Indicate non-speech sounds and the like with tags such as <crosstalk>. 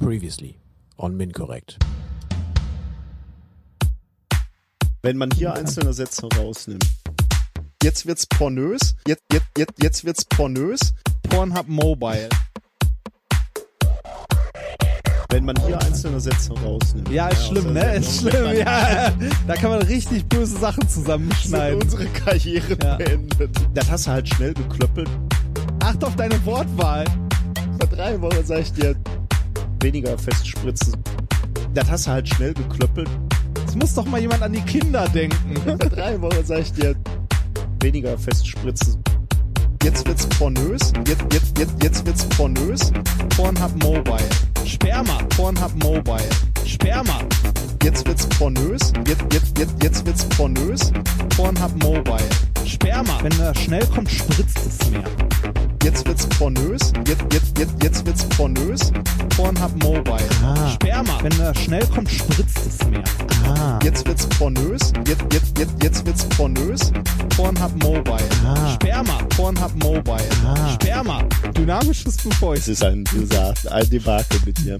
Previously on Mincorrect. Wenn man hier einzelne Sätze rausnimmt. Jetzt wird's pornös. Jetzt, jetzt, jetzt, jetzt wird's pornös. Pornhub Mobile. Wenn man hier einzelne Sätze rausnimmt. Ja, ist schlimm, aus ne? Ist schlimm, ja. Da kann man richtig böse Sachen Sind zusammenschneiden. unsere Karriere Ja. beendet. Das hast du halt schnell geklöppelt. Acht auf deine Wortwahl. Vor drei Wochen sag ich dir, weniger festspritzen. Das hast du halt schnell geklöppelt. Es muss doch mal jemand an die Kinder denken. <laughs> Drei Wochen sag ich dir, weniger festspritzen. Jetzt wird's pornös. Jetzt, jetzt, jetzt, jetzt wird's pornös. Pornhub Mobile. Sperma. Pornhub Mobile. Sperma. Jetzt wird's pornös. Jetzt, jetzt, jetzt, jetzt wird's pornös. Pornhub Mobile. Sperma. Wenn er schnell kommt, spritzt es mehr. Jetzt wird's pornös. Jetzt, jetzt, jetzt, jetzt wird's pornös. Pornhub Mobile. Ah. Sperma. Wenn er schnell kommt, spritzt es mehr. Ah. Jetzt wird's pornös. Jetzt, jetzt, jetzt, jetzt wird's pornös. Pornhub Mobile. Ah. Sperma. Pornhub Mobile. Ah. Sperma. Dynamisches Befeucht. Es ist ein, dieser, ein Debakel mit dir.